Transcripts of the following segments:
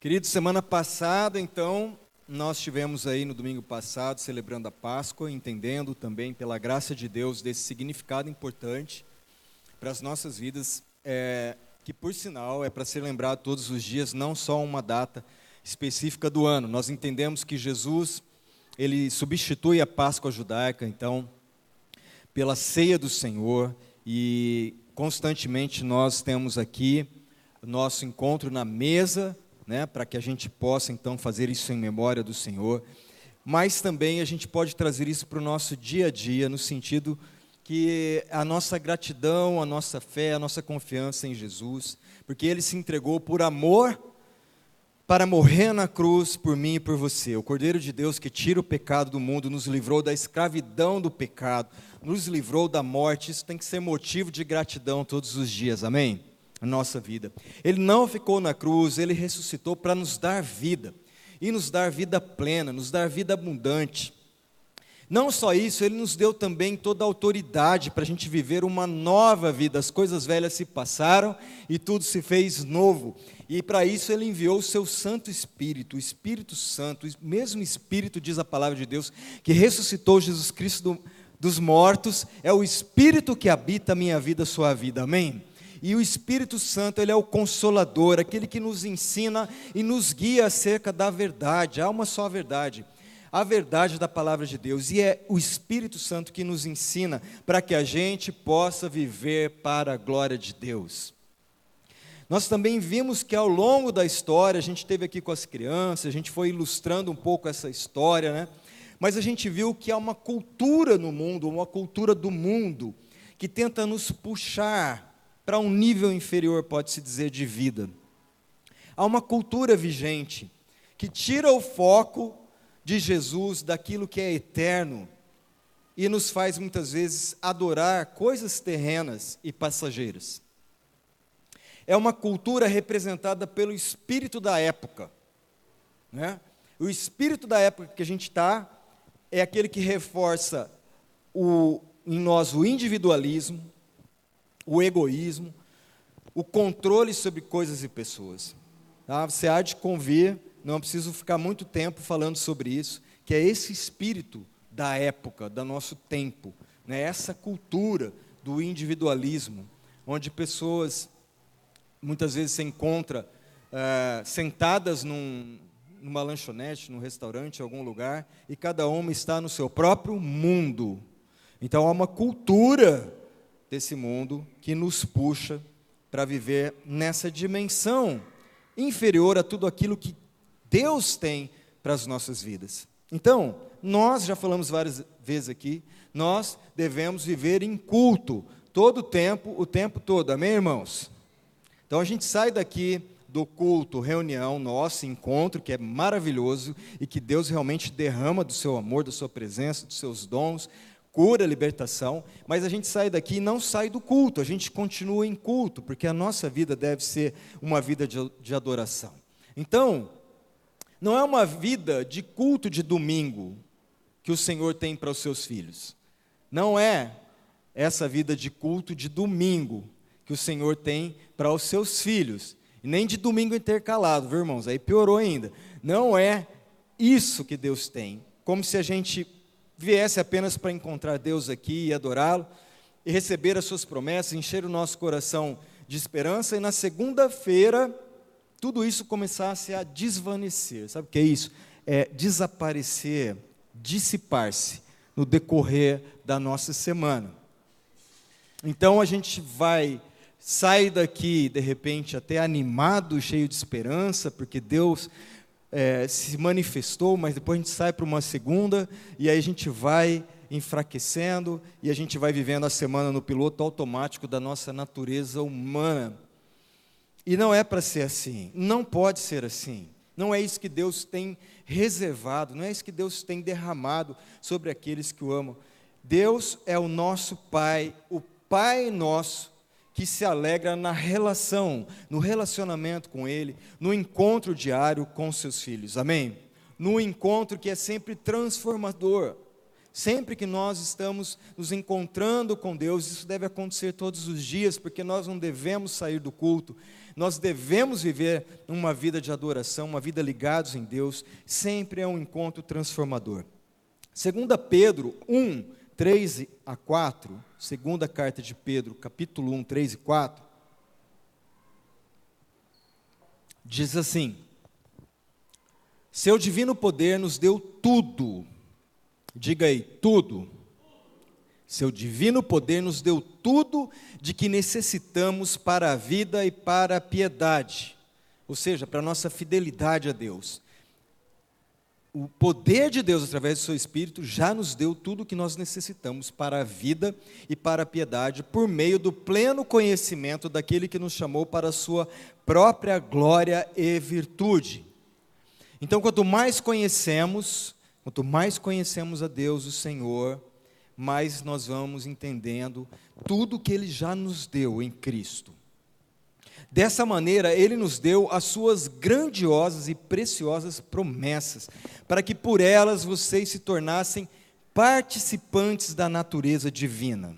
Querido, semana passada, então, nós tivemos aí no domingo passado celebrando a Páscoa, entendendo também pela graça de Deus desse significado importante para as nossas vidas, é, que por sinal é para ser lembrado todos os dias, não só uma data específica do ano. Nós entendemos que Jesus, ele substitui a Páscoa judaica, então, pela ceia do Senhor, e constantemente nós temos aqui nosso encontro na mesa né, para que a gente possa então fazer isso em memória do Senhor. Mas também a gente pode trazer isso para o nosso dia a dia, no sentido que a nossa gratidão, a nossa fé, a nossa confiança em Jesus, porque Ele se entregou por amor para morrer na cruz por mim e por você. O Cordeiro de Deus que tira o pecado do mundo, nos livrou da escravidão do pecado, nos livrou da morte. Isso tem que ser motivo de gratidão todos os dias, amém? A nossa vida. Ele não ficou na cruz, ele ressuscitou para nos dar vida, e nos dar vida plena, nos dar vida abundante. Não só isso, ele nos deu também toda a autoridade para a gente viver uma nova vida. As coisas velhas se passaram e tudo se fez novo. E para isso ele enviou o seu Santo Espírito, o Espírito Santo, o mesmo Espírito, diz a palavra de Deus, que ressuscitou Jesus Cristo do, dos mortos, é o Espírito que habita a minha vida, a sua vida. Amém? E o Espírito Santo, ele é o consolador, aquele que nos ensina e nos guia acerca da verdade. Há uma só verdade, a verdade da palavra de Deus. E é o Espírito Santo que nos ensina para que a gente possa viver para a glória de Deus. Nós também vimos que ao longo da história, a gente teve aqui com as crianças, a gente foi ilustrando um pouco essa história, né? Mas a gente viu que há uma cultura no mundo, uma cultura do mundo, que tenta nos puxar para um nível inferior, pode-se dizer, de vida. Há uma cultura vigente que tira o foco de Jesus, daquilo que é eterno, e nos faz muitas vezes adorar coisas terrenas e passageiras. É uma cultura representada pelo espírito da época. Né? O espírito da época que a gente está é aquele que reforça o, em nós o individualismo, o egoísmo, o controle sobre coisas e pessoas. Tá? Você há de convir, não preciso ficar muito tempo falando sobre isso, que é esse espírito da época, do nosso tempo, né? essa cultura do individualismo, onde pessoas muitas vezes se encontram é, sentadas num, numa lanchonete, num restaurante, em algum lugar, e cada uma está no seu próprio mundo. Então há uma cultura desse mundo que nos puxa para viver nessa dimensão inferior a tudo aquilo que Deus tem para as nossas vidas. Então, nós já falamos várias vezes aqui, nós devemos viver em culto todo o tempo, o tempo todo. Amém, irmãos? Então a gente sai daqui do culto, reunião, nosso encontro, que é maravilhoso e que Deus realmente derrama do seu amor, da sua presença, dos seus dons, cura, libertação, mas a gente sai daqui e não sai do culto, a gente continua em culto, porque a nossa vida deve ser uma vida de, de adoração. Então, não é uma vida de culto de domingo que o Senhor tem para os seus filhos. Não é essa vida de culto de domingo que o Senhor tem para os seus filhos. Nem de domingo intercalado, viu, irmãos? Aí piorou ainda. Não é isso que Deus tem. Como se a gente viesse apenas para encontrar Deus aqui e adorá-lo, e receber as suas promessas, encher o nosso coração de esperança, e na segunda-feira tudo isso começasse a desvanecer. Sabe o que é isso? É desaparecer, dissipar-se no decorrer da nossa semana. Então a gente vai sair daqui, de repente, até animado, cheio de esperança, porque Deus é, se manifestou, mas depois a gente sai para uma segunda, e aí a gente vai enfraquecendo, e a gente vai vivendo a semana no piloto automático da nossa natureza humana. E não é para ser assim, não pode ser assim. Não é isso que Deus tem reservado, não é isso que Deus tem derramado sobre aqueles que o amam. Deus é o nosso Pai, o Pai nosso que se alegra na relação, no relacionamento com Ele, no encontro diário com seus filhos. Amém? No encontro que é sempre transformador. Sempre que nós estamos nos encontrando com Deus, isso deve acontecer todos os dias, porque nós não devemos sair do culto, nós devemos viver uma vida de adoração, uma vida ligados em Deus, sempre é um encontro transformador. Segunda Pedro 1, 3 a 4, segunda carta de Pedro, capítulo 1, 3 e 4, diz assim: Seu divino poder nos deu tudo Diga aí, tudo. Seu divino poder nos deu tudo de que necessitamos para a vida e para a piedade, ou seja, para a nossa fidelidade a Deus. O poder de Deus, através do seu Espírito, já nos deu tudo o que nós necessitamos para a vida e para a piedade, por meio do pleno conhecimento daquele que nos chamou para a sua própria glória e virtude. Então, quanto mais conhecemos, Quanto mais conhecemos a Deus, o Senhor, mais nós vamos entendendo tudo que Ele já nos deu em Cristo. Dessa maneira, Ele nos deu as suas grandiosas e preciosas promessas, para que por elas vocês se tornassem participantes da natureza divina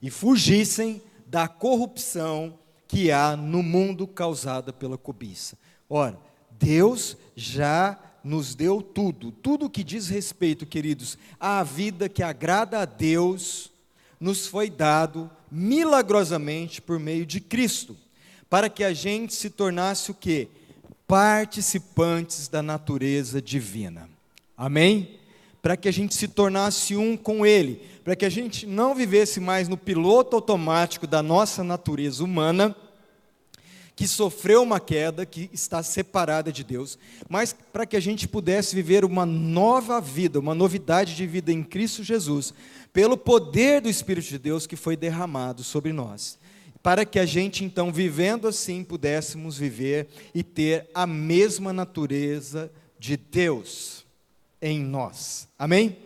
e fugissem da corrupção que há no mundo causada pela cobiça. Ora, Deus já nos deu tudo, tudo que diz respeito, queridos, à vida que agrada a Deus, nos foi dado milagrosamente por meio de Cristo, para que a gente se tornasse o quê? Participantes da natureza divina. Amém? Para que a gente se tornasse um com Ele, para que a gente não vivesse mais no piloto automático da nossa natureza humana, que sofreu uma queda, que está separada de Deus, mas para que a gente pudesse viver uma nova vida, uma novidade de vida em Cristo Jesus, pelo poder do Espírito de Deus que foi derramado sobre nós. Para que a gente, então, vivendo assim, pudéssemos viver e ter a mesma natureza de Deus em nós. Amém?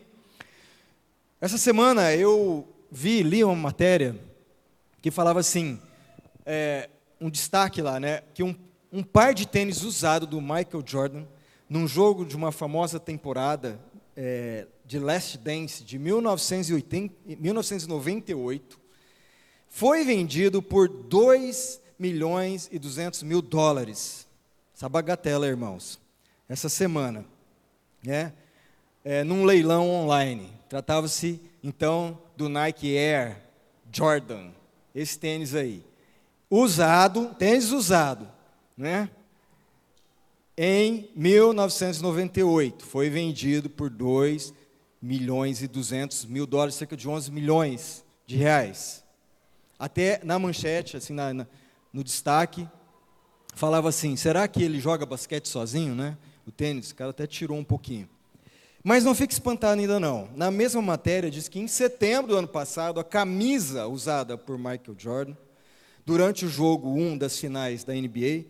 Essa semana eu vi, li uma matéria que falava assim: é, um destaque lá, né? Que um, um par de tênis usado do Michael Jordan, num jogo de uma famosa temporada é, de Last Dance de 1980, 1998, foi vendido por 2 milhões e 200 mil dólares. Essa bagatela, irmãos. Essa semana, né? É, num leilão online. Tratava-se, então, do Nike Air Jordan, esse tênis aí usado, tênis usado, né? Em 1998, foi vendido por 2 milhões e 200 mil dólares, cerca de 11 milhões de reais. Até na manchete, assim, na, na, no destaque, falava assim: será que ele joga basquete sozinho, né? O tênis, o cara até tirou um pouquinho. Mas não fique espantado ainda não. Na mesma matéria diz que em setembro do ano passado, a camisa usada por Michael Jordan durante o jogo 1 das finais da NBA,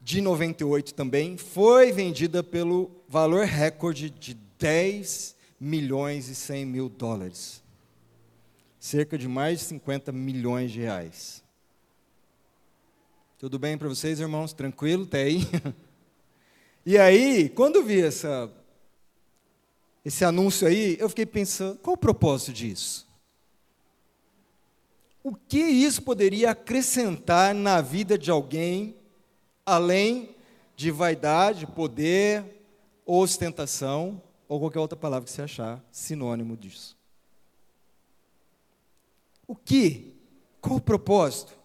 de 98 também, foi vendida pelo valor recorde de 10 milhões e 100 mil dólares. Cerca de mais de 50 milhões de reais. Tudo bem para vocês, irmãos? Tranquilo? Até aí? E aí, quando vi essa, esse anúncio aí, eu fiquei pensando, qual o propósito disso? o que isso poderia acrescentar na vida de alguém, além de vaidade, poder, ostentação, ou qualquer outra palavra que você achar sinônimo disso. O que? Qual o propósito?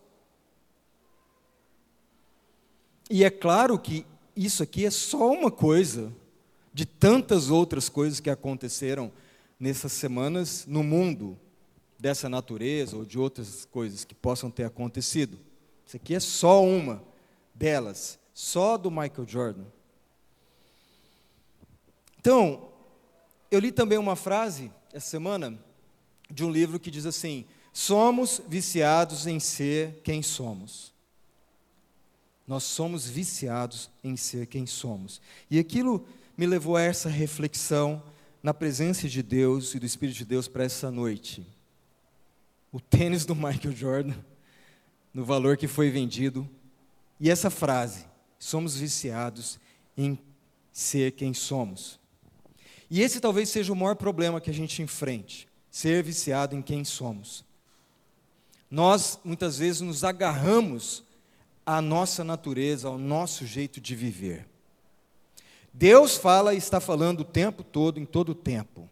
E é claro que isso aqui é só uma coisa de tantas outras coisas que aconteceram nessas semanas no mundo dessa natureza ou de outras coisas que possam ter acontecido. Isso aqui é só uma delas, só do Michael Jordan. Então, eu li também uma frase essa semana de um livro que diz assim: Somos viciados em ser quem somos. Nós somos viciados em ser quem somos. E aquilo me levou a essa reflexão na presença de Deus e do Espírito de Deus para essa noite o tênis do Michael Jordan, no valor que foi vendido, e essa frase: somos viciados em ser quem somos. E esse talvez seja o maior problema que a gente enfrente: ser viciado em quem somos. Nós, muitas vezes, nos agarramos à nossa natureza, ao nosso jeito de viver. Deus fala e está falando o tempo todo, em todo o tempo.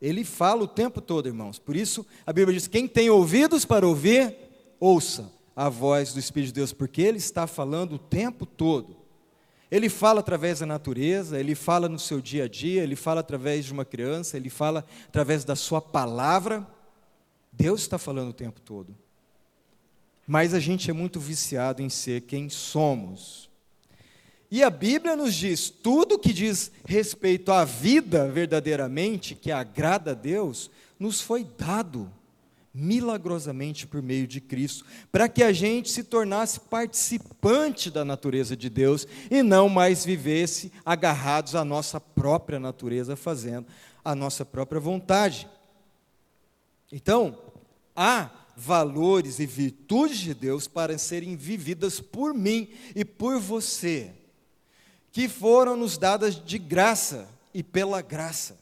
Ele fala o tempo todo, irmãos. Por isso, a Bíblia diz: quem tem ouvidos para ouvir, ouça a voz do Espírito de Deus, porque Ele está falando o tempo todo. Ele fala através da natureza, ele fala no seu dia a dia, ele fala através de uma criança, ele fala através da sua palavra. Deus está falando o tempo todo. Mas a gente é muito viciado em ser quem somos. E a Bíblia nos diz: tudo que diz respeito à vida verdadeiramente, que agrada a Deus, nos foi dado milagrosamente por meio de Cristo, para que a gente se tornasse participante da natureza de Deus e não mais vivesse agarrados à nossa própria natureza, fazendo a nossa própria vontade. Então, há valores e virtudes de Deus para serem vividas por mim e por você, que foram nos dadas de graça e pela graça.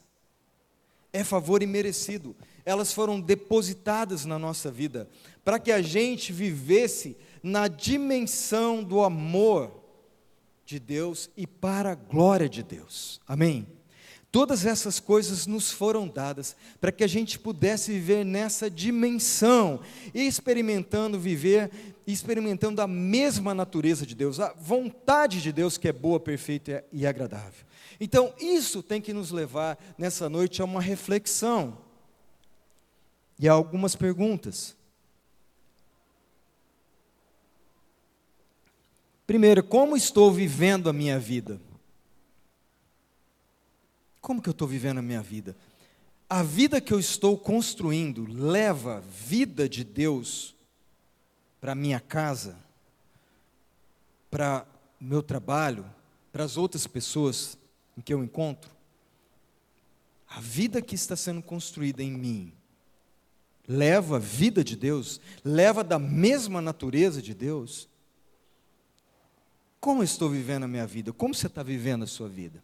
É favor imerecido elas foram depositadas na nossa vida, para que a gente vivesse na dimensão do amor de Deus e para a glória de Deus. Amém? Todas essas coisas nos foram dadas para que a gente pudesse viver nessa dimensão, experimentando viver, experimentando a mesma natureza de Deus, a vontade de Deus que é boa, perfeita e agradável. Então, isso tem que nos levar nessa noite a uma reflexão e há algumas perguntas. Primeiro, como estou vivendo a minha vida? Como que eu estou vivendo a minha vida? A vida que eu estou construindo leva vida de Deus para minha casa, para meu trabalho, para as outras pessoas em que eu encontro? A vida que está sendo construída em mim leva vida de Deus, leva da mesma natureza de Deus. Como estou vivendo a minha vida? Como você está vivendo a sua vida?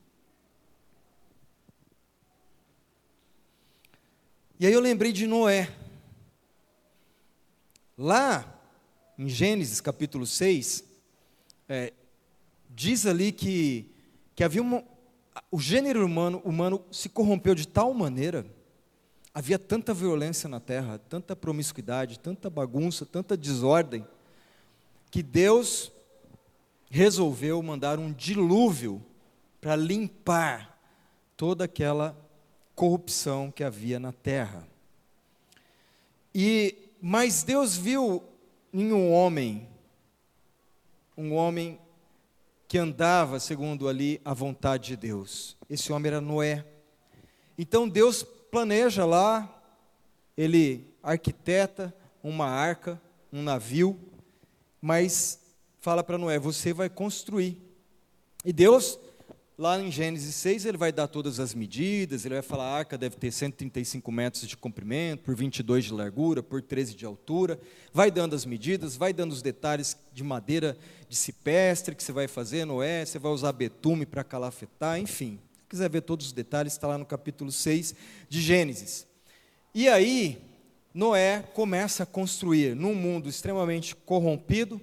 E aí eu lembrei de Noé. Lá em Gênesis capítulo 6, é, diz ali que, que havia uma, o gênero humano, humano se corrompeu de tal maneira Havia tanta violência na terra, tanta promiscuidade, tanta bagunça, tanta desordem, que Deus resolveu mandar um dilúvio para limpar toda aquela corrupção que havia na terra. E mas Deus viu em um homem um homem que andava segundo ali a vontade de Deus. Esse homem era Noé. Então Deus planeja lá, ele arquiteta uma arca, um navio, mas fala para Noé: você vai construir. E Deus, lá em Gênesis 6, ele vai dar todas as medidas, ele vai falar: a arca deve ter 135 metros de comprimento, por 22 de largura, por 13 de altura. Vai dando as medidas, vai dando os detalhes de madeira de cipestre que você vai fazer, Noé, você vai usar betume para calafetar, enfim quiser ver todos os detalhes, está lá no capítulo 6 de Gênesis. E aí, Noé começa a construir num mundo extremamente corrompido,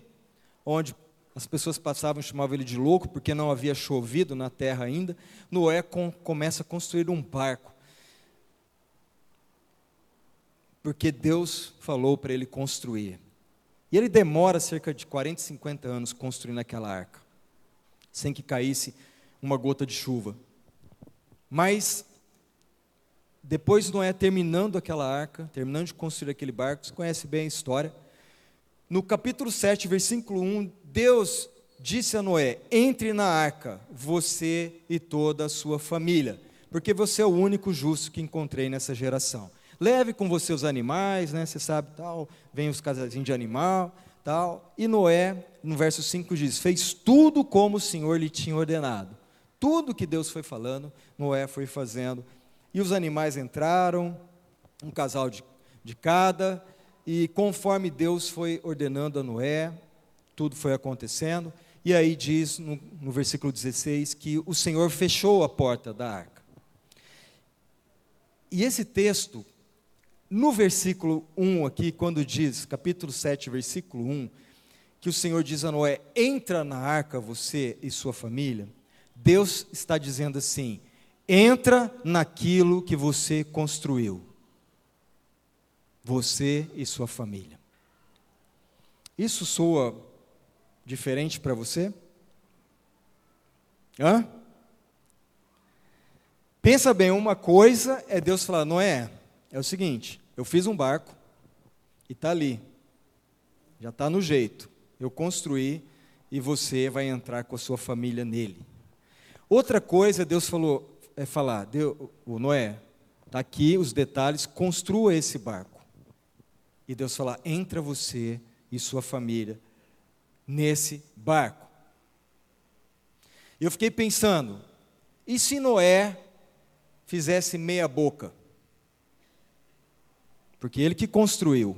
onde as pessoas passavam e chamavam ele de louco porque não havia chovido na terra ainda. Noé com, começa a construir um barco. Porque Deus falou para ele construir. E ele demora cerca de 40, 50 anos construindo aquela arca, sem que caísse uma gota de chuva. Mas, depois Noé terminando aquela arca, terminando de construir aquele barco, você conhece bem a história. No capítulo 7, versículo 1, Deus disse a Noé: Entre na arca, você e toda a sua família, porque você é o único justo que encontrei nessa geração. Leve com você os animais, né? Você sabe, tal, vem os casazinhos de animal, tal. E Noé, no verso 5 diz: Fez tudo como o Senhor lhe tinha ordenado. Tudo que Deus foi falando, Noé foi fazendo. E os animais entraram, um casal de, de cada, e conforme Deus foi ordenando a Noé, tudo foi acontecendo. E aí diz no, no versículo 16 que o Senhor fechou a porta da arca. e esse texto, no versículo 1 aqui, quando diz, capítulo 7, versículo 1, que o Senhor diz a Noé: entra na arca você e sua família, Deus está dizendo assim: entra naquilo que você construiu, você e sua família. Isso soa diferente para você? Hã? Pensa bem, uma coisa é Deus falar, Noé, é o seguinte, eu fiz um barco e está ali, já está no jeito, eu construí e você vai entrar com a sua família nele. Outra coisa, Deus falou, é falar, Deus, o Noé, está aqui os detalhes, construa esse barco. E Deus falar, entra você e sua família nesse barco. Eu fiquei pensando, e se Noé fizesse meia boca? Porque ele que construiu.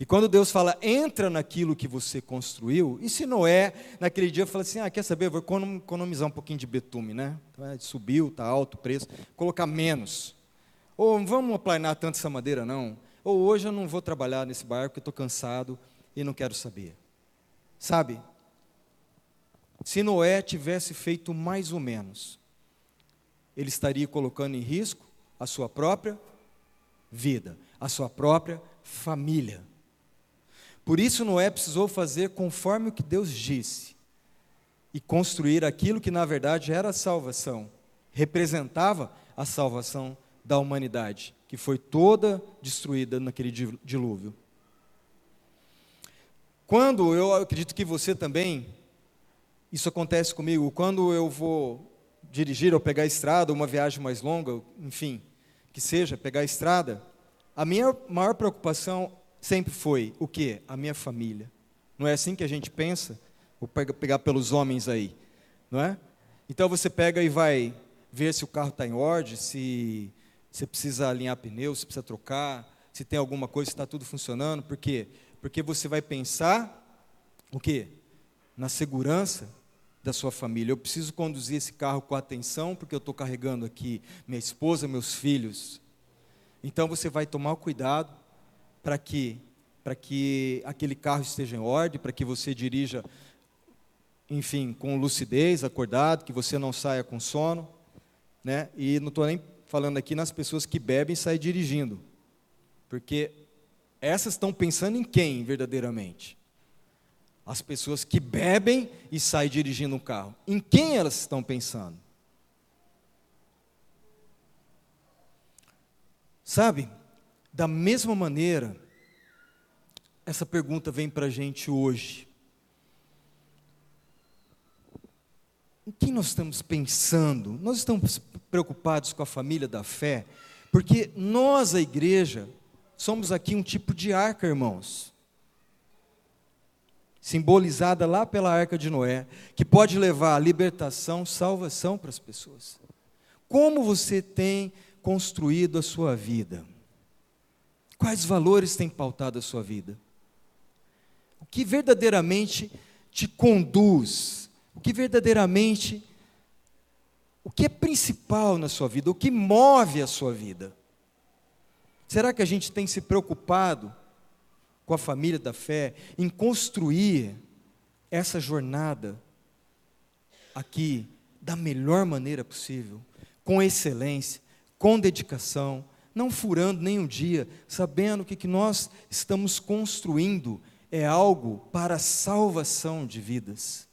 E quando Deus fala, entra naquilo que você construiu, e se Noé, naquele dia, fala assim: ah, quer saber, vou economizar um pouquinho de betume, né? Então, subiu, está alto o preço, colocar menos. Ou vamos aplanar tanto essa madeira, não. Ou hoje eu não vou trabalhar nesse barco, porque estou cansado e não quero saber. Sabe? Se Noé tivesse feito mais ou menos, ele estaria colocando em risco a sua própria vida, a sua própria família. Por isso Noé precisou fazer conforme o que Deus disse e construir aquilo que na verdade era a salvação, representava a salvação da humanidade, que foi toda destruída naquele dilúvio. Quando eu acredito que você também, isso acontece comigo, quando eu vou dirigir ou pegar a estrada, uma viagem mais longa, enfim, que seja, pegar a estrada, a minha maior preocupação sempre foi o quê? A minha família. Não é assim que a gente pensa? Vou pegar pelos homens aí, não é? Então você pega e vai ver se o carro está em ordem, se você precisa alinhar pneu, se precisa trocar, se tem alguma coisa, se está tudo funcionando. Por quê? Porque você vai pensar o quê? Na segurança da sua família. Eu preciso conduzir esse carro com atenção, porque eu estou carregando aqui minha esposa, meus filhos. Então você vai tomar cuidado para que para que aquele carro esteja em ordem, para que você dirija, enfim, com lucidez, acordado, que você não saia com sono, né? E não estou nem falando aqui nas pessoas que bebem e saem dirigindo, porque essas estão pensando em quem verdadeiramente? As pessoas que bebem e saem dirigindo um carro. Em quem elas estão pensando? Sabe? Da mesma maneira, essa pergunta vem para a gente hoje. Em que nós estamos pensando? Nós estamos preocupados com a família da fé? Porque nós, a igreja, somos aqui um tipo de arca, irmãos. Simbolizada lá pela arca de Noé, que pode levar a libertação, salvação para as pessoas. Como você tem construído a sua vida? Quais valores têm pautado a sua vida? O que verdadeiramente te conduz? O que verdadeiramente o que é principal na sua vida? O que move a sua vida? Será que a gente tem se preocupado com a família da fé em construir essa jornada aqui da melhor maneira possível, com excelência, com dedicação, não furando nem um dia, sabendo que o que nós estamos construindo é algo para a salvação de vidas.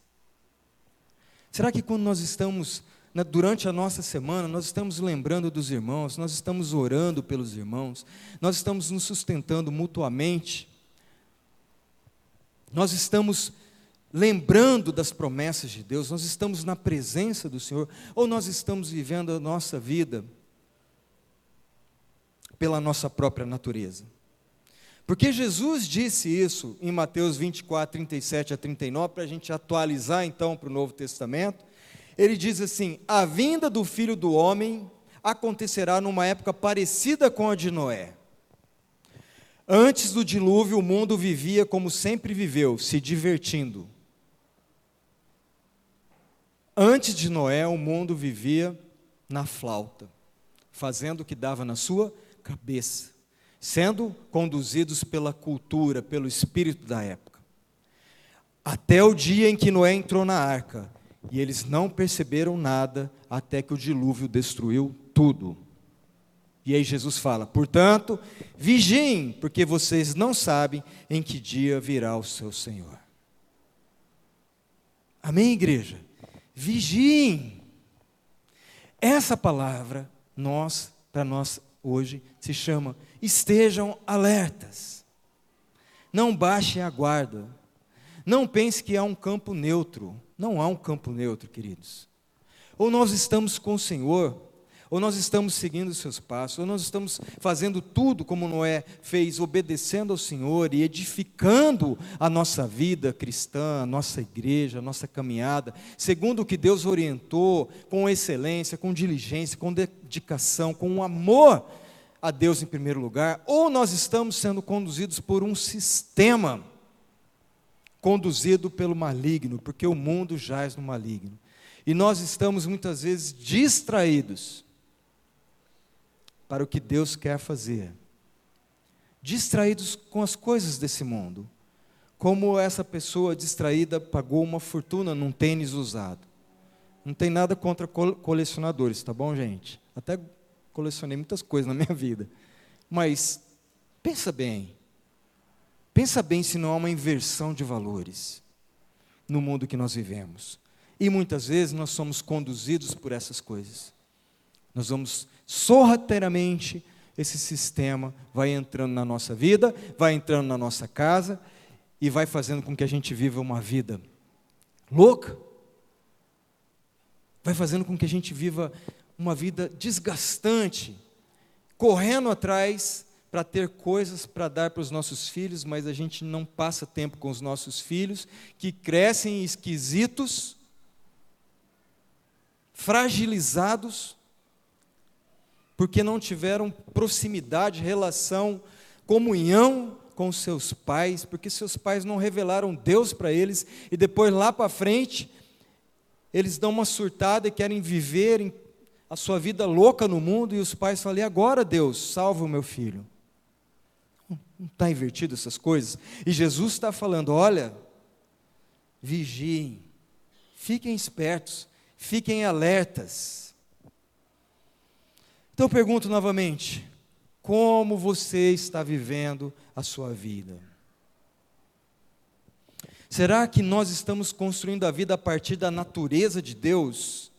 Será que quando nós estamos, durante a nossa semana, nós estamos lembrando dos irmãos, nós estamos orando pelos irmãos, nós estamos nos sustentando mutuamente, nós estamos lembrando das promessas de Deus, nós estamos na presença do Senhor, ou nós estamos vivendo a nossa vida pela nossa própria natureza. Porque Jesus disse isso em Mateus 24, 37 a 39, para a gente atualizar então para o Novo Testamento. Ele diz assim: A vinda do filho do homem acontecerá numa época parecida com a de Noé. Antes do dilúvio, o mundo vivia como sempre viveu, se divertindo. Antes de Noé, o mundo vivia na flauta fazendo o que dava na sua cabeça, sendo conduzidos pela cultura, pelo espírito da época. Até o dia em que Noé entrou na arca, e eles não perceberam nada até que o dilúvio destruiu tudo. E aí Jesus fala: portanto, vigiem, porque vocês não sabem em que dia virá o seu Senhor. Amém, igreja? Vigiem. Essa palavra, nós, para nós hoje, se chama estejam alertas. Não baixem a guarda. Não pense que há um campo neutro. Não há um campo neutro, queridos. Ou nós estamos com o Senhor, ou nós estamos seguindo os seus passos, ou nós estamos fazendo tudo como Noé fez, obedecendo ao Senhor e edificando a nossa vida cristã, a nossa igreja, a nossa caminhada, segundo o que Deus orientou, com excelência, com diligência, com dedicação, com amor a Deus em primeiro lugar, ou nós estamos sendo conduzidos por um sistema conduzido pelo maligno, porque o mundo jaz no maligno. E nós estamos muitas vezes distraídos para o que Deus quer fazer. Distraídos com as coisas desse mundo. Como essa pessoa distraída pagou uma fortuna num tênis usado. Não tem nada contra colecionadores, tá bom, gente? Até colecionei muitas coisas na minha vida. Mas pensa bem. Pensa bem se não há uma inversão de valores no mundo que nós vivemos. E muitas vezes nós somos conduzidos por essas coisas. Nós vamos sorrateiramente, esse sistema vai entrando na nossa vida, vai entrando na nossa casa e vai fazendo com que a gente viva uma vida louca. Vai fazendo com que a gente viva uma vida desgastante, correndo atrás para ter coisas para dar para os nossos filhos, mas a gente não passa tempo com os nossos filhos, que crescem esquisitos, fragilizados, porque não tiveram proximidade, relação, comunhão com seus pais, porque seus pais não revelaram Deus para eles, e depois lá para frente, eles dão uma surtada e querem viver a sua vida louca no mundo, e os pais falam: e agora, Deus, salva o meu filho. Não está invertido essas coisas? E Jesus está falando: olha, vigiem, fiquem espertos, fiquem alertas. Então eu pergunto novamente: como você está vivendo a sua vida? Será que nós estamos construindo a vida a partir da natureza de Deus,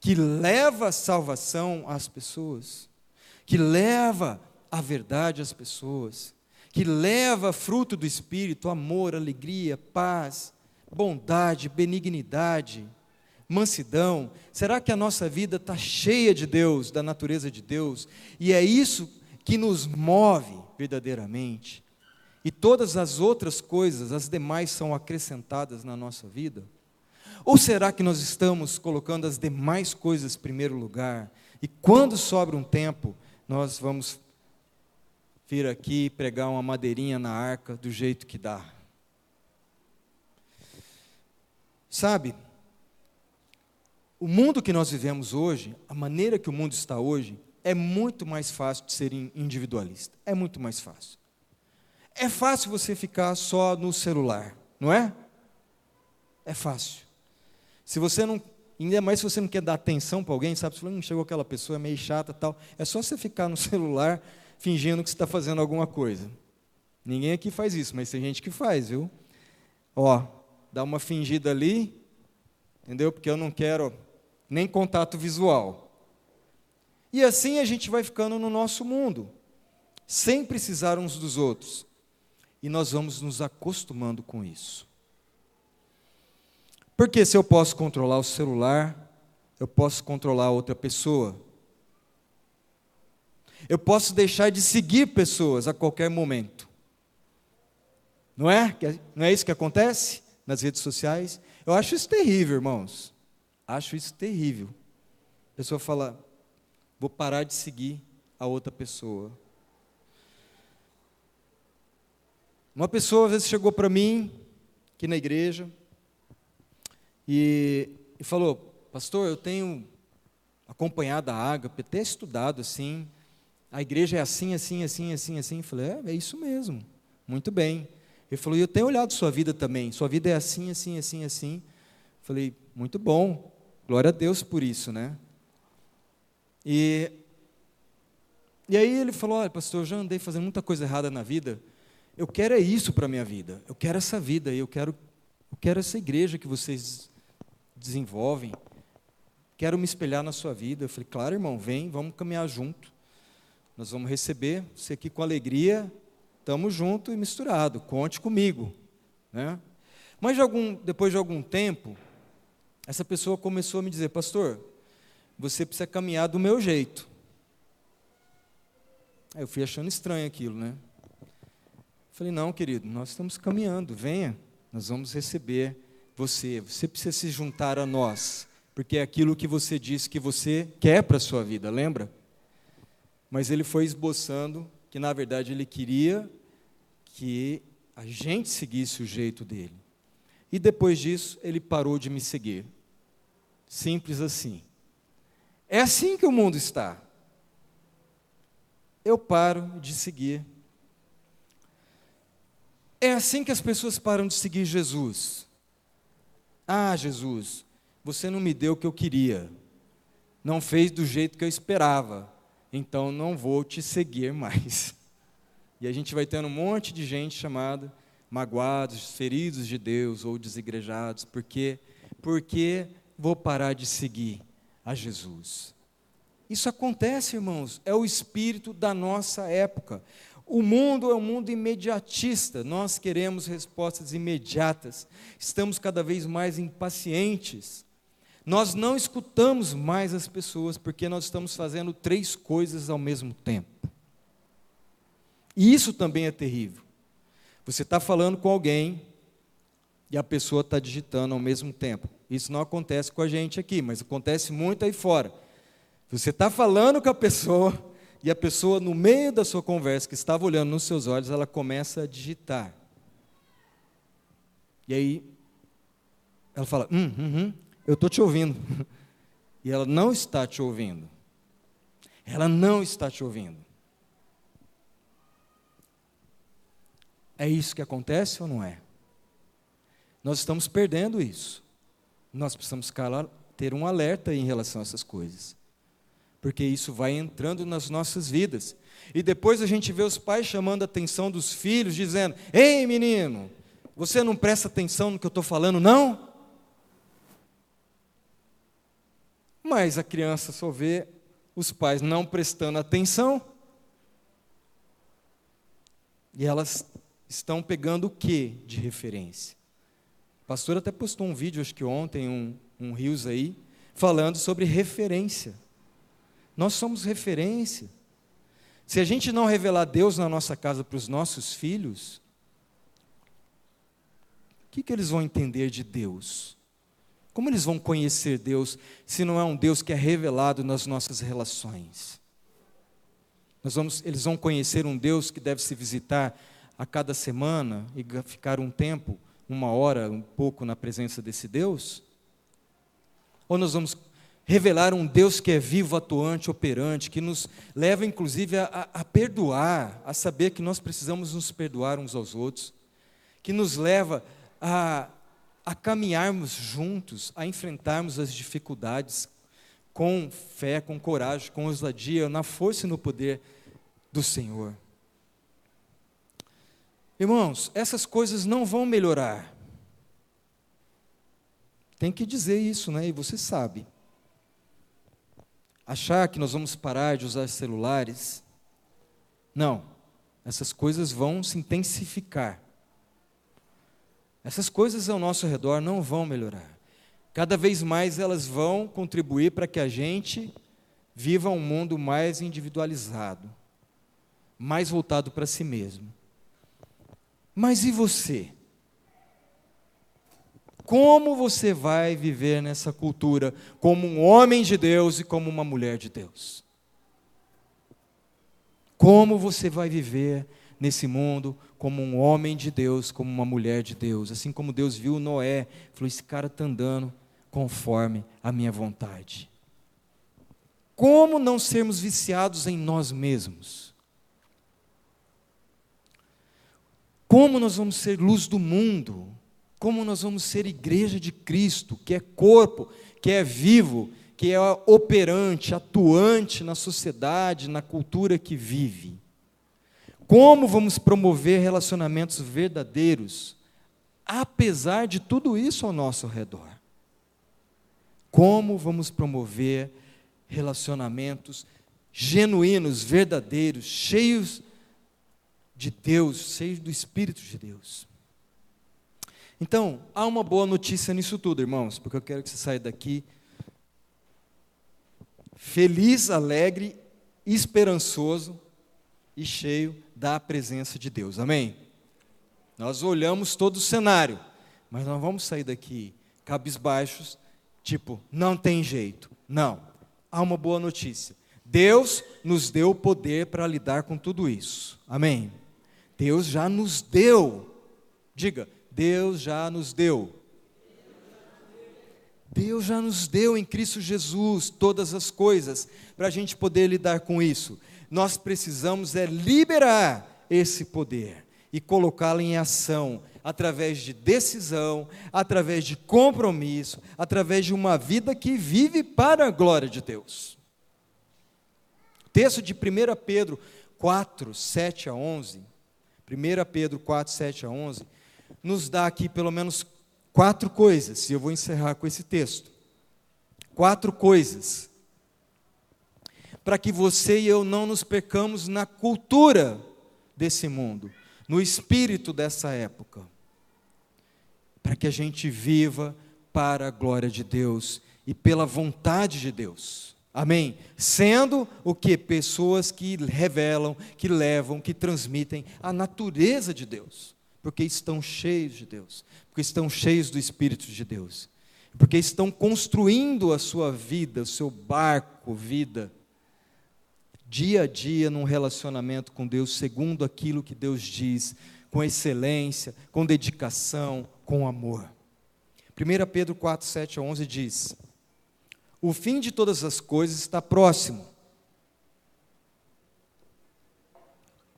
que leva a salvação às pessoas, que leva a verdade às pessoas, que leva fruto do Espírito, amor, alegria, paz, bondade, benignidade, mansidão? Será que a nossa vida está cheia de Deus, da natureza de Deus? E é isso que nos move verdadeiramente? E todas as outras coisas, as demais, são acrescentadas na nossa vida? Ou será que nós estamos colocando as demais coisas em primeiro lugar? E quando sobra um tempo, nós vamos vir aqui pregar uma madeirinha na arca do jeito que dá. Sabe, o mundo que nós vivemos hoje, a maneira que o mundo está hoje, é muito mais fácil de ser individualista. É muito mais fácil. É fácil você ficar só no celular, não é? É fácil. Se você não, ainda mais se você não quer dar atenção para alguém, sabe? Você fala, hum, chegou aquela pessoa é meio chata, tal. É só você ficar no celular fingindo que está fazendo alguma coisa. Ninguém aqui faz isso, mas tem gente que faz, viu? Ó, dá uma fingida ali, entendeu? Porque eu não quero nem contato visual. E assim a gente vai ficando no nosso mundo, sem precisar uns dos outros. E nós vamos nos acostumando com isso. Porque se eu posso controlar o celular, eu posso controlar outra pessoa. Eu posso deixar de seguir pessoas a qualquer momento. Não é? Não é isso que acontece nas redes sociais? Eu acho isso terrível, irmãos. Acho isso terrível. A pessoa fala, vou parar de seguir a outra pessoa. Uma pessoa às vezes chegou para mim, aqui na igreja, e, e falou, pastor, eu tenho acompanhado a ágape, até estudado assim. A igreja é assim, assim, assim, assim, assim. Eu falei, é, é isso mesmo. Muito bem. Ele falou, e eu tenho olhado sua vida também. Sua vida é assim, assim, assim, assim. Eu falei, muito bom. Glória a Deus por isso, né? E, e aí ele falou, olha, pastor, eu já andei fazendo muita coisa errada na vida. Eu quero é isso para a minha vida. Eu quero essa vida. Eu quero, eu quero essa igreja que vocês desenvolvem. Quero me espelhar na sua vida. Eu falei, claro, irmão, vem, vamos caminhar junto. Nós vamos receber você aqui com alegria, estamos junto e misturado, conte comigo. Né? Mas de algum, depois de algum tempo, essa pessoa começou a me dizer, pastor, você precisa caminhar do meu jeito. Aí eu fui achando estranho aquilo, né? Falei, não, querido, nós estamos caminhando, venha, nós vamos receber você. Você precisa se juntar a nós, porque é aquilo que você disse que você quer para a sua vida, lembra? Mas ele foi esboçando que, na verdade, ele queria que a gente seguisse o jeito dele. E depois disso, ele parou de me seguir. Simples assim. É assim que o mundo está. Eu paro de seguir. É assim que as pessoas param de seguir Jesus. Ah, Jesus, você não me deu o que eu queria. Não fez do jeito que eu esperava então não vou te seguir mais. E a gente vai tendo um monte de gente chamada magoados, feridos de Deus ou desigrejados, porque porque vou parar de seguir a Jesus. Isso acontece, irmãos, é o espírito da nossa época. O mundo é um mundo imediatista, nós queremos respostas imediatas, estamos cada vez mais impacientes. Nós não escutamos mais as pessoas porque nós estamos fazendo três coisas ao mesmo tempo. E isso também é terrível. Você está falando com alguém e a pessoa está digitando ao mesmo tempo. Isso não acontece com a gente aqui, mas acontece muito aí fora. Você está falando com a pessoa e a pessoa, no meio da sua conversa, que estava olhando nos seus olhos, ela começa a digitar. E aí, ela fala: hum, hum, hum eu estou te ouvindo. E ela não está te ouvindo. Ela não está te ouvindo. É isso que acontece ou não é? Nós estamos perdendo isso. Nós precisamos ter um alerta em relação a essas coisas. Porque isso vai entrando nas nossas vidas. E depois a gente vê os pais chamando a atenção dos filhos, dizendo: Ei, menino, você não presta atenção no que eu estou falando, não? Mas a criança só vê os pais não prestando atenção. E elas estão pegando o que de referência? O pastor até postou um vídeo, acho que ontem, um, um Rios aí, falando sobre referência. Nós somos referência. Se a gente não revelar Deus na nossa casa para os nossos filhos, o que, que eles vão entender de Deus? Como eles vão conhecer Deus se não é um Deus que é revelado nas nossas relações? Vamos, eles vão conhecer um Deus que deve se visitar a cada semana e ficar um tempo, uma hora, um pouco na presença desse Deus? Ou nós vamos revelar um Deus que é vivo, atuante, operante, que nos leva inclusive a, a, perdoar, a saber que nós precisamos nos perdoar uns aos outros, que nos leva a a caminharmos juntos, a enfrentarmos as dificuldades com fé, com coragem, com ousadia, na força e no poder do Senhor. Irmãos, essas coisas não vão melhorar. Tem que dizer isso, né? E você sabe. Achar que nós vamos parar de usar celulares. Não. Essas coisas vão se intensificar. Essas coisas ao nosso redor não vão melhorar. Cada vez mais elas vão contribuir para que a gente viva um mundo mais individualizado, mais voltado para si mesmo. Mas e você? Como você vai viver nessa cultura como um homem de Deus e como uma mulher de Deus? Como você vai viver nesse mundo como um homem de Deus, como uma mulher de Deus. Assim como Deus viu Noé, falou: esse cara está andando conforme a minha vontade. como não sermos viciados em nós mesmos? Como nós vamos ser luz do mundo? Como nós vamos ser igreja de Cristo, que é corpo, que é vivo, que é operante, atuante na sociedade, na cultura que vive? Como vamos promover relacionamentos verdadeiros, apesar de tudo isso ao nosso redor? Como vamos promover relacionamentos genuínos, verdadeiros, cheios de Deus, cheios do Espírito de Deus? Então, há uma boa notícia nisso tudo, irmãos, porque eu quero que você saia daqui feliz, alegre, esperançoso e cheio da presença de Deus. Amém? Nós olhamos todo o cenário, mas nós vamos sair daqui cabisbaixos, tipo, não tem jeito. Não. Há uma boa notícia. Deus nos deu o poder para lidar com tudo isso. Amém? Deus já nos deu. Diga, Deus já nos deu. Deus já nos deu em Cristo Jesus todas as coisas para a gente poder lidar com isso. Nós precisamos é liberar esse poder e colocá-lo em ação através de decisão, através de compromisso, através de uma vida que vive para a glória de Deus. O texto de 1 Pedro 4, 7 a 11, 1 Pedro 4, 7 a 11, nos dá aqui pelo menos quatro coisas, e eu vou encerrar com esse texto. Quatro coisas, para que você e eu não nos percamos na cultura desse mundo, no espírito dessa época, para que a gente viva para a glória de Deus e pela vontade de Deus. Amém? Sendo o que? Pessoas que revelam, que levam, que transmitem a natureza de Deus porque estão cheios de Deus, porque estão cheios do Espírito de Deus, porque estão construindo a sua vida, o seu barco, vida, dia a dia num relacionamento com Deus, segundo aquilo que Deus diz, com excelência, com dedicação, com amor. 1 Pedro 4, 7 a 11 diz: O fim de todas as coisas está próximo.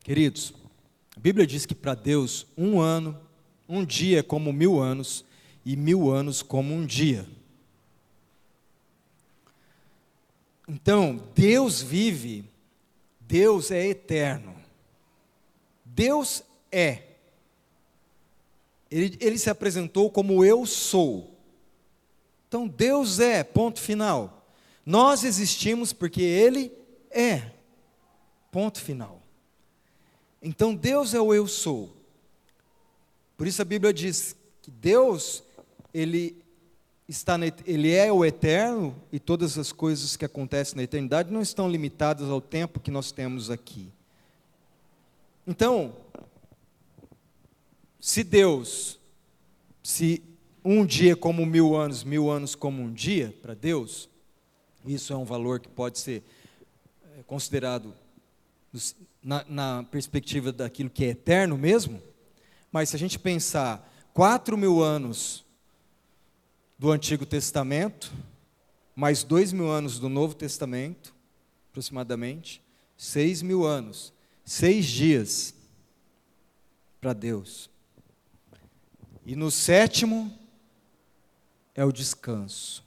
Queridos, a Bíblia diz que para Deus um ano, um dia é como mil anos, e mil anos como um dia. Então, Deus vive, Deus é eterno. Deus é. Ele, ele se apresentou como eu sou. Então, Deus é, ponto final. Nós existimos porque Ele é, ponto final. Então Deus é o eu sou. Por isso a Bíblia diz que Deus, ele está na, ele é o eterno e todas as coisas que acontecem na eternidade não estão limitadas ao tempo que nós temos aqui. Então, se Deus, se um dia como mil anos, mil anos como um dia para Deus, isso é um valor que pode ser é, considerado na, na perspectiva daquilo que é eterno mesmo, mas se a gente pensar quatro mil anos do Antigo Testamento, mais dois mil anos do Novo Testamento, aproximadamente, seis mil anos, seis dias para Deus. E no sétimo é o descanso,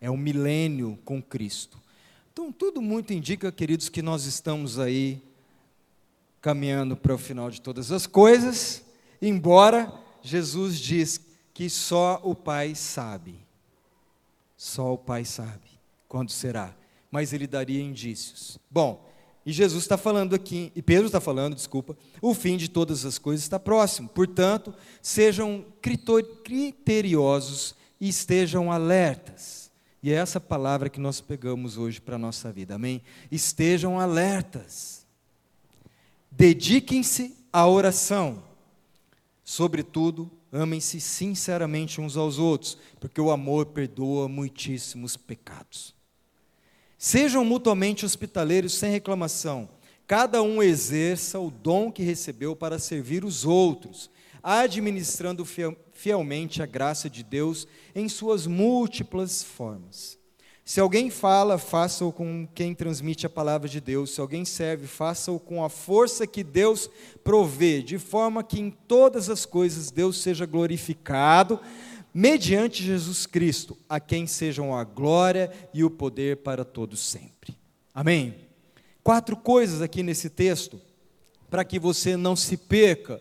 é o milênio com Cristo. Então, tudo muito indica, queridos, que nós estamos aí caminhando para o final de todas as coisas, embora Jesus diz que só o Pai sabe. Só o Pai sabe quando será, mas ele daria indícios. Bom, e Jesus está falando aqui, e Pedro está falando, desculpa, o fim de todas as coisas está próximo. Portanto, sejam criteriosos e estejam alertas. E é essa palavra que nós pegamos hoje para a nossa vida, amém? Estejam alertas Dediquem-se à oração. Sobretudo, amem-se sinceramente uns aos outros, porque o amor perdoa muitíssimos pecados. Sejam mutuamente hospitaleiros sem reclamação. Cada um exerça o dom que recebeu para servir os outros, administrando fielmente a graça de Deus em suas múltiplas formas. Se alguém fala, faça-o com quem transmite a palavra de Deus. Se alguém serve, faça-o com a força que Deus provê, de forma que em todas as coisas Deus seja glorificado, mediante Jesus Cristo, a quem sejam a glória e o poder para todos sempre. Amém? Quatro coisas aqui nesse texto, para que você não se perca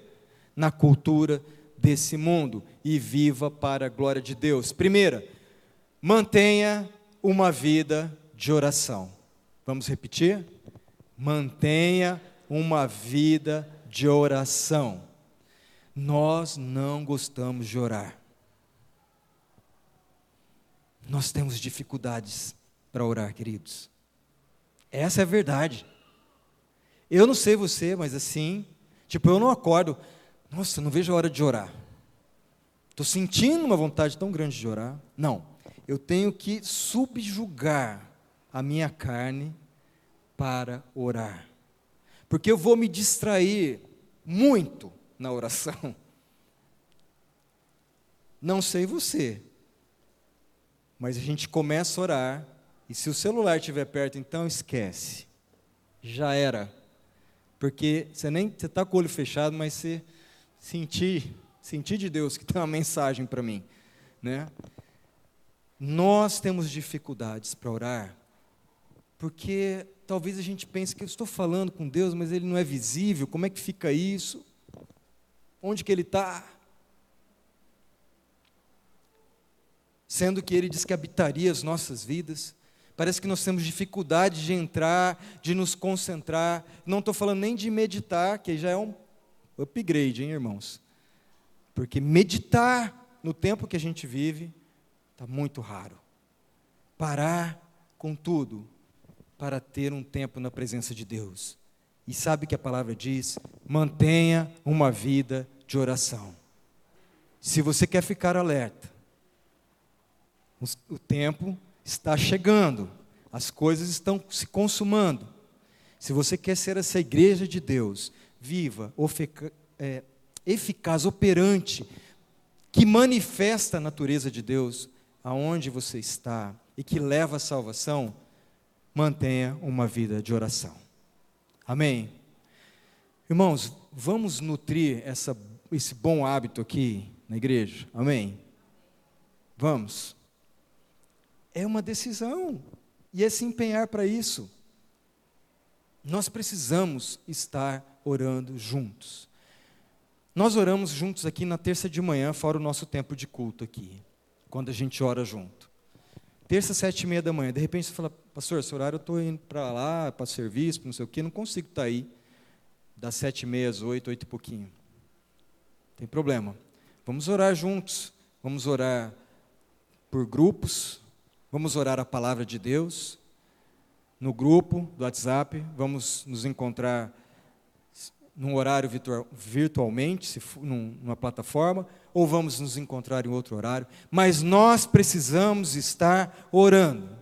na cultura desse mundo e viva para a glória de Deus. Primeira, mantenha uma vida de oração. Vamos repetir? Mantenha uma vida de oração. Nós não gostamos de orar. Nós temos dificuldades para orar, queridos. Essa é a verdade. Eu não sei você, mas assim, tipo, eu não acordo, nossa, não vejo a hora de orar. Estou sentindo uma vontade tão grande de orar. Não eu tenho que subjugar a minha carne para orar. Porque eu vou me distrair muito na oração. Não sei você, mas a gente começa a orar, e se o celular estiver perto, então esquece. Já era. Porque você nem você está com o olho fechado, mas você sentir, sentir de Deus que tem uma mensagem para mim, né? Nós temos dificuldades para orar, porque talvez a gente pense que eu estou falando com Deus, mas Ele não é visível, como é que fica isso? Onde que Ele está? Sendo que Ele diz que habitaria as nossas vidas. Parece que nós temos dificuldade de entrar, de nos concentrar. Não estou falando nem de meditar, que já é um upgrade, hein, irmãos? Porque meditar no tempo que a gente vive Está muito raro. Parar com tudo para ter um tempo na presença de Deus. E sabe que a palavra diz? Mantenha uma vida de oração. Se você quer ficar alerta, o tempo está chegando, as coisas estão se consumando. Se você quer ser essa igreja de Deus, viva, é, eficaz, operante, que manifesta a natureza de Deus, aonde você está e que leva à salvação, mantenha uma vida de oração. Amém? Irmãos, vamos nutrir essa, esse bom hábito aqui na igreja. Amém? Vamos. É uma decisão e é se empenhar para isso. Nós precisamos estar orando juntos. Nós oramos juntos aqui na terça de manhã, fora o nosso tempo de culto aqui quando a gente ora junto. Terça, sete e meia da manhã. De repente você fala, pastor, esse horário eu estou indo para lá, para serviço, não sei o quê, não consigo estar tá aí. Das sete e meia às oito, oito e pouquinho. Tem problema. Vamos orar juntos. Vamos orar por grupos. Vamos orar a palavra de Deus. No grupo do WhatsApp. Vamos nos encontrar num horário virtual, virtualmente, se numa plataforma, ou vamos nos encontrar em outro horário, mas nós precisamos estar orando.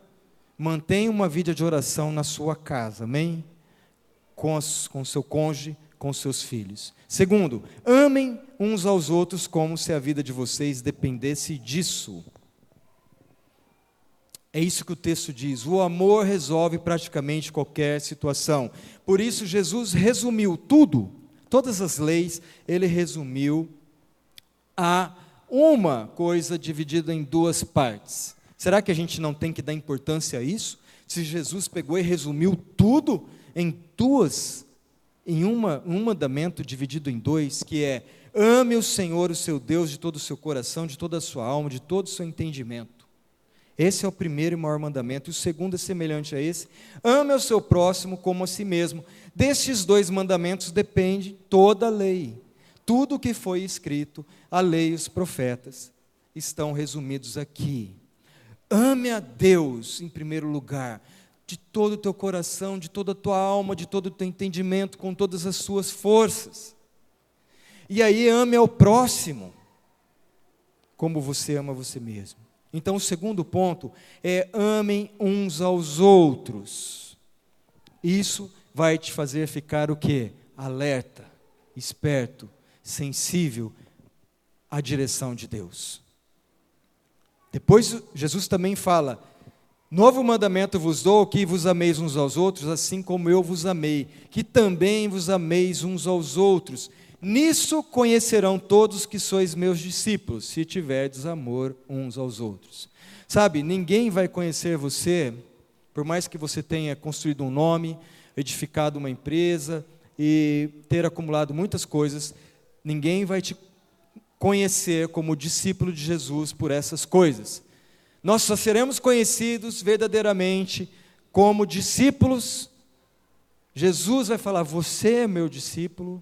Mantenha uma vida de oração na sua casa, amém? Com, as, com seu cônjuge, com seus filhos. Segundo, amem uns aos outros como se a vida de vocês dependesse disso. É isso que o texto diz. O amor resolve praticamente qualquer situação. Por isso, Jesus resumiu tudo, todas as leis, ele resumiu a uma coisa dividida em duas partes. Será que a gente não tem que dar importância a isso? Se Jesus pegou e resumiu tudo em duas, em uma, um mandamento dividido em dois, que é: ame o Senhor, o seu Deus, de todo o seu coração, de toda a sua alma, de todo o seu entendimento. Esse é o primeiro e maior mandamento. E o segundo é semelhante a esse: ame o seu próximo como a si mesmo. Destes dois mandamentos depende toda a lei. Tudo o que foi escrito, a lei e os profetas, estão resumidos aqui. Ame a Deus em primeiro lugar, de todo o teu coração, de toda a tua alma, de todo o teu entendimento, com todas as suas forças. E aí ame ao próximo, como você ama você mesmo. Então, o segundo ponto é amem uns aos outros. Isso vai te fazer ficar o quê? Alerta, esperto, sensível à direção de Deus. Depois Jesus também fala: Novo mandamento vos dou, que vos ameis uns aos outros, assim como eu vos amei, que também vos ameis uns aos outros. Nisso conhecerão todos que sois meus discípulos, se tiverdes amor uns aos outros. Sabe, ninguém vai conhecer você, por mais que você tenha construído um nome, edificado uma empresa e ter acumulado muitas coisas, ninguém vai te conhecer como discípulo de Jesus por essas coisas. Nós só seremos conhecidos verdadeiramente como discípulos. Jesus vai falar: Você é meu discípulo,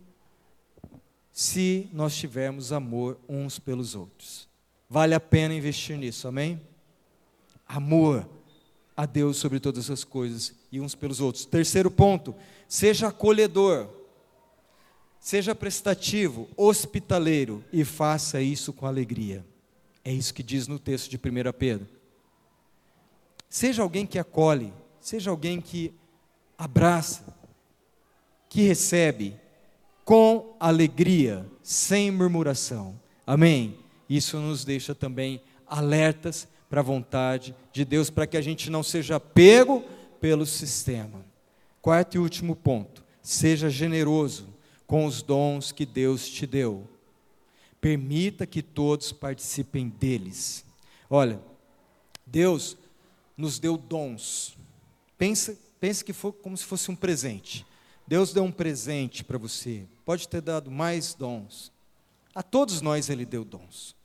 se nós tivermos amor uns pelos outros. Vale a pena investir nisso, amém? Amor a Deus sobre todas as coisas e uns pelos outros. Terceiro ponto, seja acolhedor, seja prestativo, hospitaleiro e faça isso com alegria. É isso que diz no texto de 1 Pedro. Seja alguém que acolhe, seja alguém que abraça, que recebe com alegria, sem murmuração. Amém? Isso nos deixa também alertas para a vontade de Deus, para que a gente não seja pego pelo sistema. Quarto e último ponto: seja generoso com os dons que Deus te deu. Permita que todos participem deles. Olha, Deus nos deu dons. Pensa, pensa que foi como se fosse um presente. Deus deu um presente para você. Pode ter dado mais dons. A todos nós Ele deu dons.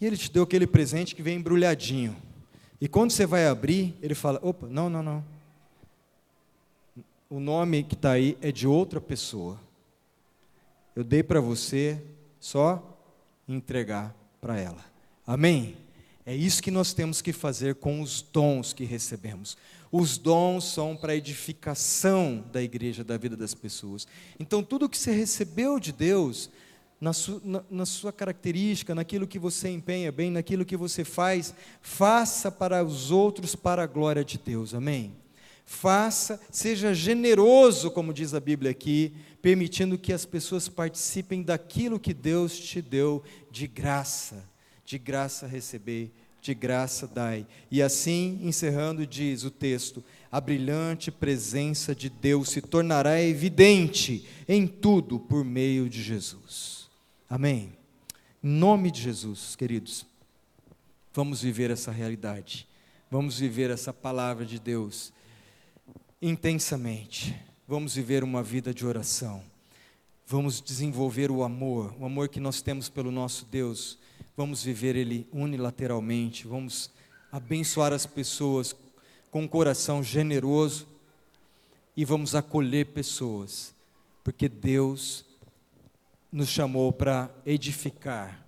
E Ele te deu aquele presente que vem embrulhadinho. E quando você vai abrir, Ele fala: opa, não, não, não. O nome que está aí é de outra pessoa. Eu dei para você só entregar para ela. Amém? É isso que nós temos que fazer com os dons que recebemos. Os dons são para edificação da igreja, da vida das pessoas. Então, tudo que você recebeu de Deus, na, su, na, na sua característica, naquilo que você empenha bem, naquilo que você faz, faça para os outros, para a glória de Deus. Amém? Faça, seja generoso, como diz a Bíblia aqui, permitindo que as pessoas participem daquilo que Deus te deu de graça. De graça receber, de graça dai. E assim, encerrando, diz o texto: a brilhante presença de Deus se tornará evidente em tudo por meio de Jesus. Amém. Em nome de Jesus, queridos, vamos viver essa realidade, vamos viver essa palavra de Deus intensamente. Vamos viver uma vida de oração. Vamos desenvolver o amor, o amor que nós temos pelo nosso Deus. Vamos viver ele unilateralmente. Vamos abençoar as pessoas com um coração generoso e vamos acolher pessoas, porque Deus nos chamou para edificar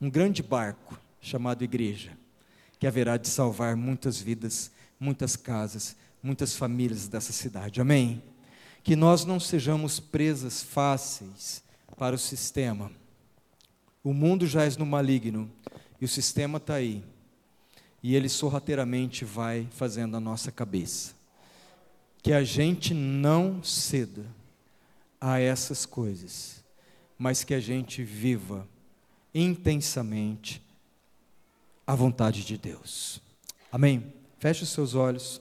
um grande barco chamado igreja, que haverá de salvar muitas vidas, muitas casas, muitas famílias dessa cidade. Amém? Que nós não sejamos presas fáceis para o sistema. O mundo já é no maligno e o sistema está aí. E ele sorrateiramente vai fazendo a nossa cabeça. Que a gente não ceda a essas coisas, mas que a gente viva intensamente a vontade de Deus. Amém? Feche os seus olhos.